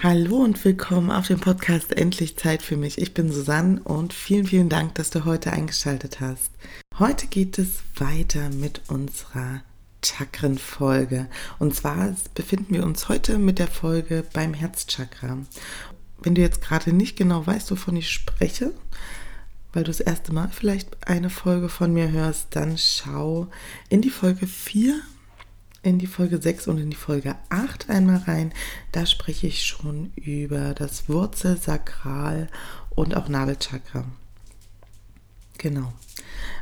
Hallo und willkommen auf dem Podcast Endlich Zeit für mich. Ich bin Susanne und vielen, vielen Dank, dass du heute eingeschaltet hast. Heute geht es weiter mit unserer Chakrenfolge. Und zwar befinden wir uns heute mit der Folge beim Herzchakra. Wenn du jetzt gerade nicht genau weißt, wovon ich spreche, weil du das erste Mal vielleicht eine Folge von mir hörst, dann schau in die Folge 4 in die Folge 6 und in die Folge 8 einmal rein. Da spreche ich schon über das Wurzel, Sakral und auch Nabelchakra. Genau.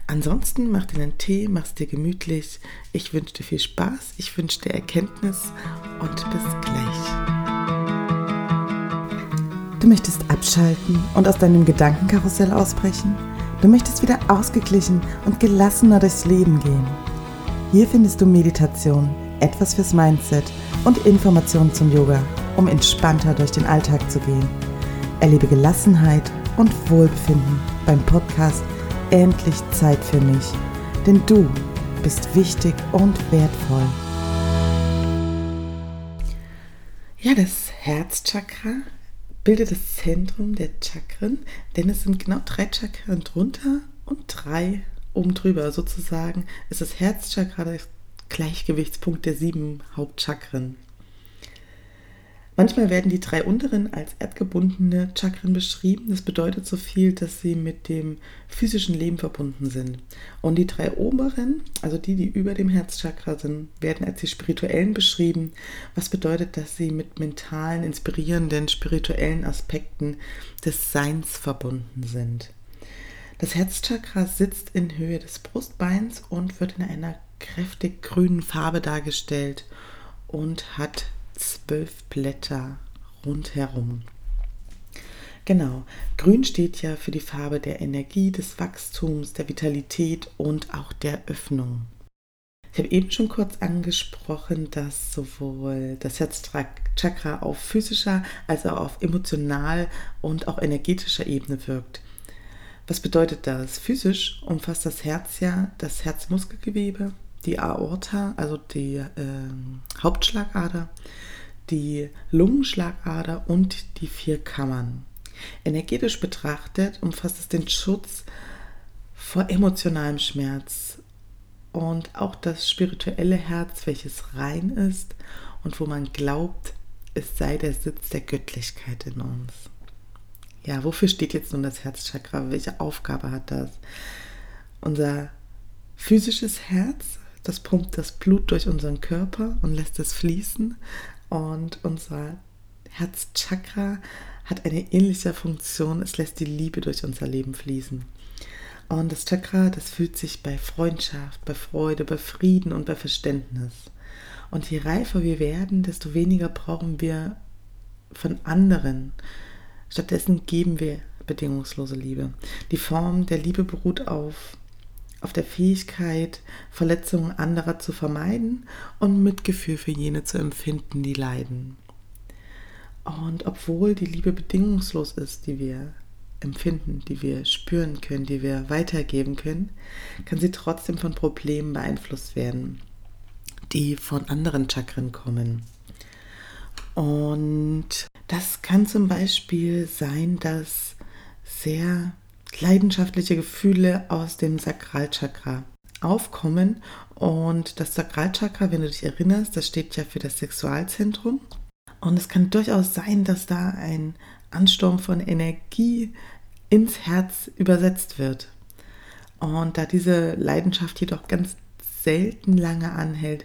Ansonsten mach dir einen Tee, mach es dir gemütlich. Ich wünsche dir viel Spaß, ich wünsche dir Erkenntnis und bis gleich. Du möchtest abschalten und aus deinem Gedankenkarussell ausbrechen? Du möchtest wieder ausgeglichen und gelassener durchs Leben gehen. Hier findest du Meditation, etwas fürs Mindset und Informationen zum Yoga, um entspannter durch den Alltag zu gehen. Erlebe Gelassenheit und Wohlbefinden beim Podcast Endlich Zeit für mich, denn du bist wichtig und wertvoll. Ja, das Herzchakra bildet das Zentrum der Chakren, denn es sind genau drei Chakren drunter und drei oben drüber sozusagen ist das Herzchakra der Gleichgewichtspunkt der sieben Hauptchakren. Manchmal werden die drei unteren als erdgebundene Chakren beschrieben. Das bedeutet so viel, dass sie mit dem physischen Leben verbunden sind. Und die drei oberen, also die, die über dem Herzchakra sind, werden als die spirituellen beschrieben, was bedeutet, dass sie mit mentalen, inspirierenden, spirituellen Aspekten des Seins verbunden sind. Das Herzchakra sitzt in Höhe des Brustbeins und wird in einer kräftig grünen Farbe dargestellt und hat zwölf Blätter rundherum. Genau, grün steht ja für die Farbe der Energie, des Wachstums, der Vitalität und auch der Öffnung. Ich habe eben schon kurz angesprochen, dass sowohl das Herzchakra auf physischer als auch auf emotional und auch energetischer Ebene wirkt. Was bedeutet das? Physisch umfasst das Herz ja das Herzmuskelgewebe, die Aorta, also die äh, Hauptschlagader, die Lungenschlagader und die vier Kammern. Energetisch betrachtet umfasst es den Schutz vor emotionalem Schmerz und auch das spirituelle Herz, welches rein ist und wo man glaubt, es sei der Sitz der Göttlichkeit in uns. Ja, wofür steht jetzt nun das Herzchakra? Welche Aufgabe hat das? Unser physisches Herz, das pumpt das Blut durch unseren Körper und lässt es fließen. Und unser Herzchakra hat eine ähnliche Funktion. Es lässt die Liebe durch unser Leben fließen. Und das Chakra, das fühlt sich bei Freundschaft, bei Freude, bei Frieden und bei Verständnis. Und je reifer wir werden, desto weniger brauchen wir von anderen, Stattdessen geben wir bedingungslose Liebe. Die Form der Liebe beruht auf, auf der Fähigkeit, Verletzungen anderer zu vermeiden und Mitgefühl für jene zu empfinden, die leiden. Und obwohl die Liebe bedingungslos ist, die wir empfinden, die wir spüren können, die wir weitergeben können, kann sie trotzdem von Problemen beeinflusst werden, die von anderen Chakren kommen. Und das kann zum Beispiel sein, dass sehr leidenschaftliche Gefühle aus dem Sakralchakra aufkommen. Und das Sakralchakra, wenn du dich erinnerst, das steht ja für das Sexualzentrum. Und es kann durchaus sein, dass da ein Ansturm von Energie ins Herz übersetzt wird. Und da diese Leidenschaft jedoch ganz selten lange anhält,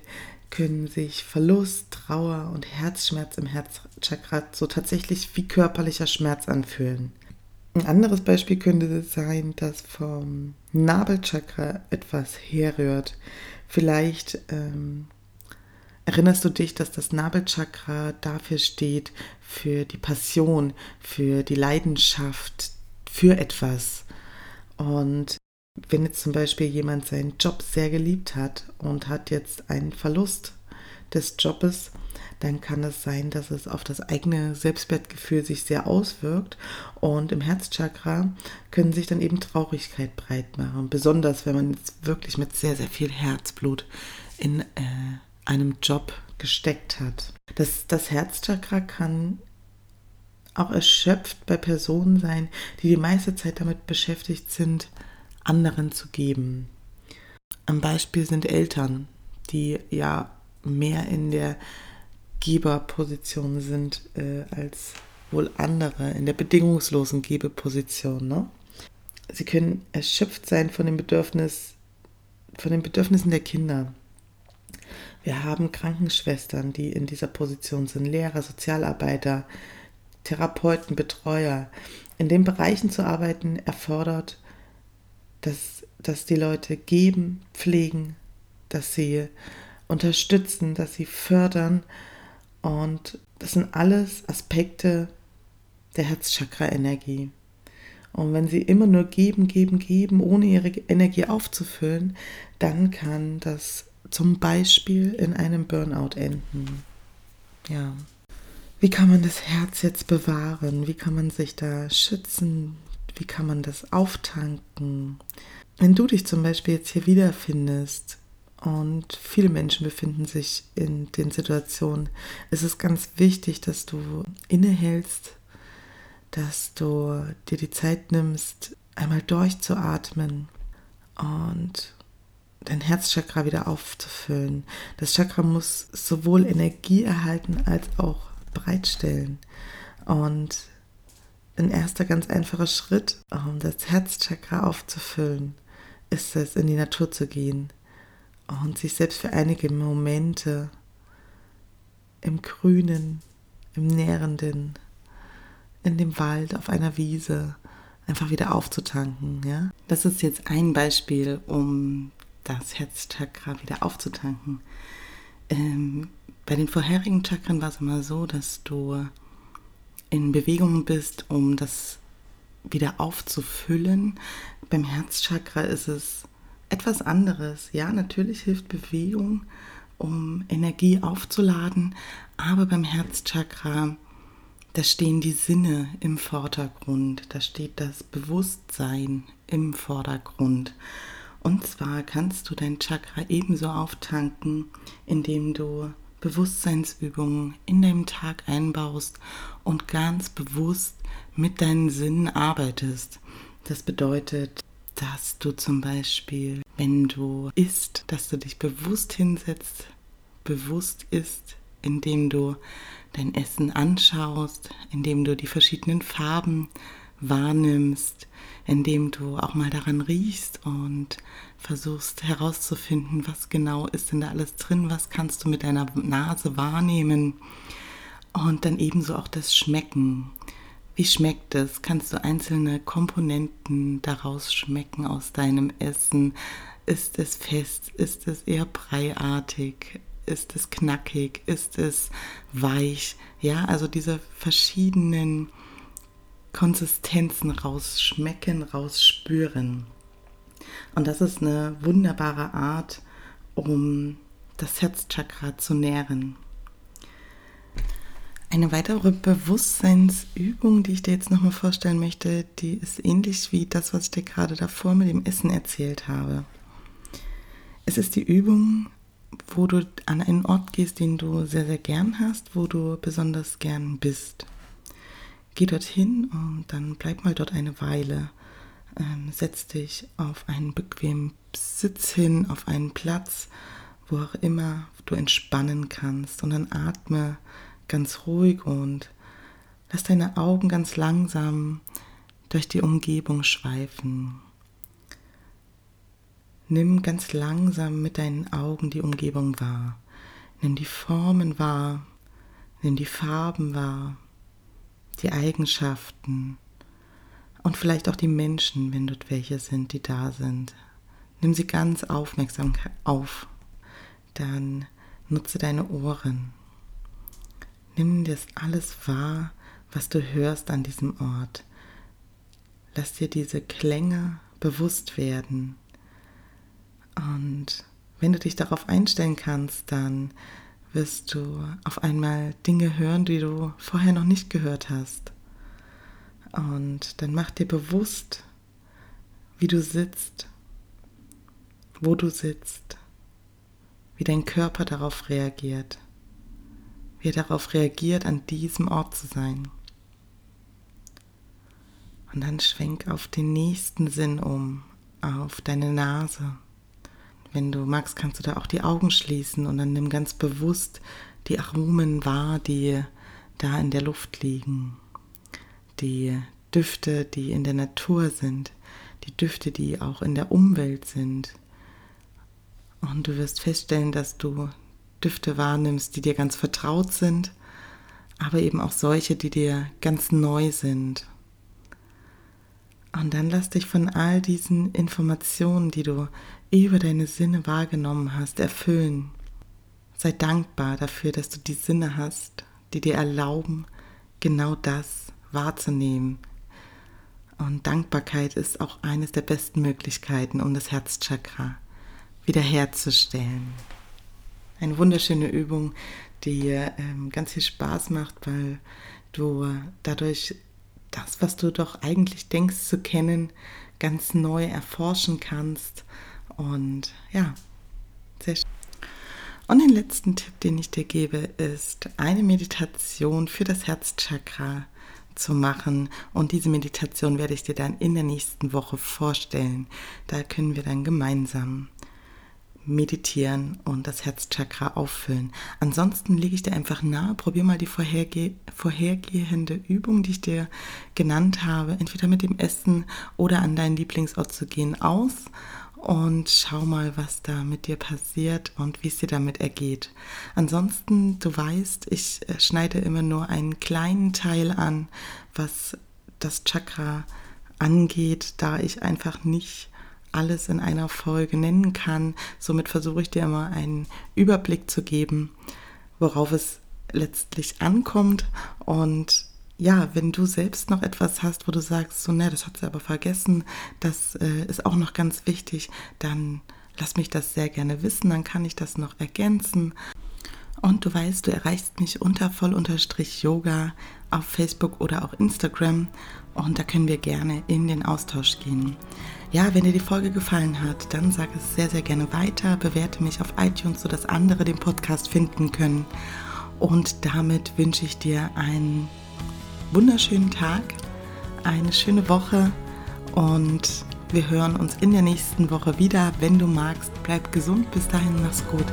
können sich Verlust, Trauer und Herzschmerz im Herzchakra so tatsächlich wie körperlicher Schmerz anfühlen. Ein anderes Beispiel könnte sein, dass vom Nabelchakra etwas herrührt. Vielleicht ähm, erinnerst du dich, dass das Nabelchakra dafür steht, für die Passion, für die Leidenschaft, für etwas. Und wenn jetzt zum Beispiel jemand seinen Job sehr geliebt hat und hat jetzt einen Verlust des Jobes, dann kann es sein, dass es auf das eigene Selbstwertgefühl sich sehr auswirkt. Und im Herzchakra können sich dann eben Traurigkeit breit machen. Besonders wenn man jetzt wirklich mit sehr, sehr viel Herzblut in äh, einem Job gesteckt hat. Das, das Herzchakra kann auch erschöpft bei Personen sein, die die meiste Zeit damit beschäftigt sind, anderen zu geben. Ein Beispiel sind Eltern, die ja mehr in der Geberposition sind äh, als wohl andere, in der bedingungslosen Gebeposition. Ne? Sie können erschöpft sein von dem Bedürfnis, von den Bedürfnissen der Kinder. Wir haben Krankenschwestern, die in dieser Position sind, Lehrer, Sozialarbeiter, Therapeuten, Betreuer. In den Bereichen zu arbeiten erfordert, dass, dass die Leute geben, pflegen, dass sie unterstützen, dass sie fördern. Und das sind alles Aspekte der Herzchakra-Energie. Und wenn sie immer nur geben, geben, geben, ohne ihre Energie aufzufüllen, dann kann das zum Beispiel in einem Burnout enden. Ja. Wie kann man das Herz jetzt bewahren? Wie kann man sich da schützen? Wie kann man das auftanken? Wenn du dich zum Beispiel jetzt hier wiederfindest und viele Menschen befinden sich in den Situationen, ist es ganz wichtig, dass du innehältst, dass du dir die Zeit nimmst, einmal durchzuatmen und dein Herzchakra wieder aufzufüllen. Das Chakra muss sowohl Energie erhalten als auch bereitstellen. Und ein erster ganz einfacher Schritt, um das Herzchakra aufzufüllen, ist es, in die Natur zu gehen und sich selbst für einige Momente im Grünen, im Nährenden, in dem Wald, auf einer Wiese einfach wieder aufzutanken. Ja? Das ist jetzt ein Beispiel, um das Herzchakra wieder aufzutanken. Ähm, bei den vorherigen Chakren war es immer so, dass du in Bewegung bist, um das wieder aufzufüllen. Beim Herzchakra ist es etwas anderes. Ja, natürlich hilft Bewegung, um Energie aufzuladen, aber beim Herzchakra, da stehen die Sinne im Vordergrund, da steht das Bewusstsein im Vordergrund. Und zwar kannst du dein Chakra ebenso auftanken, indem du Bewusstseinsübungen in deinem Tag einbaust und ganz bewusst mit deinen Sinnen arbeitest. Das bedeutet, dass du zum Beispiel, wenn du isst, dass du dich bewusst hinsetzt, bewusst isst, indem du dein Essen anschaust, indem du die verschiedenen Farben wahrnimmst, indem du auch mal daran riechst und versuchst herauszufinden, was genau ist denn da alles drin, was kannst du mit deiner Nase wahrnehmen und dann ebenso auch das Schmecken. Wie schmeckt es? Kannst du einzelne Komponenten daraus schmecken aus deinem Essen? Ist es fest? Ist es eher breiartig? Ist es knackig? Ist es weich? Ja, also diese verschiedenen Konsistenzen rausschmecken, rausspüren. Und das ist eine wunderbare Art, um das Herzchakra zu nähren. Eine weitere Bewusstseinsübung, die ich dir jetzt nochmal vorstellen möchte, die ist ähnlich wie das, was ich dir gerade davor mit dem Essen erzählt habe. Es ist die Übung, wo du an einen Ort gehst, den du sehr, sehr gern hast, wo du besonders gern bist. Geh dorthin und dann bleib mal dort eine Weile. Ähm, setz dich auf einen bequemen Sitz hin, auf einen Platz, wo auch immer du entspannen kannst. Und dann atme ganz ruhig und lass deine Augen ganz langsam durch die Umgebung schweifen. Nimm ganz langsam mit deinen Augen die Umgebung wahr. Nimm die Formen wahr. Nimm die Farben wahr die Eigenschaften und vielleicht auch die Menschen, wenn dort welche sind, die da sind. Nimm sie ganz aufmerksam auf. Dann nutze deine Ohren. Nimm das alles wahr, was du hörst an diesem Ort. Lass dir diese Klänge bewusst werden. Und wenn du dich darauf einstellen kannst, dann wirst du auf einmal Dinge hören, die du vorher noch nicht gehört hast. Und dann mach dir bewusst, wie du sitzt, wo du sitzt, wie dein Körper darauf reagiert, wie er darauf reagiert, an diesem Ort zu sein. Und dann schwenk auf den nächsten Sinn um, auf deine Nase. Wenn du magst, kannst du da auch die Augen schließen und dann nimm ganz bewusst die Aromen wahr, die da in der Luft liegen. Die Düfte, die in der Natur sind, die Düfte, die auch in der Umwelt sind. Und du wirst feststellen, dass du Düfte wahrnimmst, die dir ganz vertraut sind, aber eben auch solche, die dir ganz neu sind. Und dann lass dich von all diesen Informationen, die du über deine Sinne wahrgenommen hast, erfüllen. Sei dankbar dafür, dass du die Sinne hast, die dir erlauben, genau das wahrzunehmen. Und Dankbarkeit ist auch eines der besten Möglichkeiten, um das Herzchakra wiederherzustellen. Eine wunderschöne Übung, die ähm, ganz viel Spaß macht, weil du dadurch das, was du doch eigentlich denkst zu kennen, ganz neu erforschen kannst. Und ja, sehr schön. Und den letzten Tipp, den ich dir gebe, ist eine Meditation für das Herzchakra zu machen. Und diese Meditation werde ich dir dann in der nächsten Woche vorstellen. Da können wir dann gemeinsam meditieren und das Herzchakra auffüllen. Ansonsten lege ich dir einfach nahe, probier mal die vorherge vorhergehende Übung, die ich dir genannt habe, entweder mit dem Essen oder an deinen Lieblingsort zu gehen, aus und schau mal, was da mit dir passiert und wie es dir damit ergeht. Ansonsten, du weißt, ich äh, schneide immer nur einen kleinen Teil an, was das Chakra angeht, da ich einfach nicht alles in einer Folge nennen kann. Somit versuche ich dir immer einen Überblick zu geben, worauf es letztlich ankommt. Und ja, wenn du selbst noch etwas hast, wo du sagst, so, ne, das hat sie aber vergessen, das äh, ist auch noch ganz wichtig, dann lass mich das sehr gerne wissen, dann kann ich das noch ergänzen. Und du weißt, du erreichst mich unter voll-yoga auf Facebook oder auch Instagram und da können wir gerne in den Austausch gehen. Ja, wenn dir die Folge gefallen hat, dann sag es sehr, sehr gerne weiter. Bewerte mich auf iTunes, sodass andere den Podcast finden können. Und damit wünsche ich dir einen wunderschönen Tag, eine schöne Woche und wir hören uns in der nächsten Woche wieder. Wenn du magst, bleib gesund. Bis dahin, mach's gut.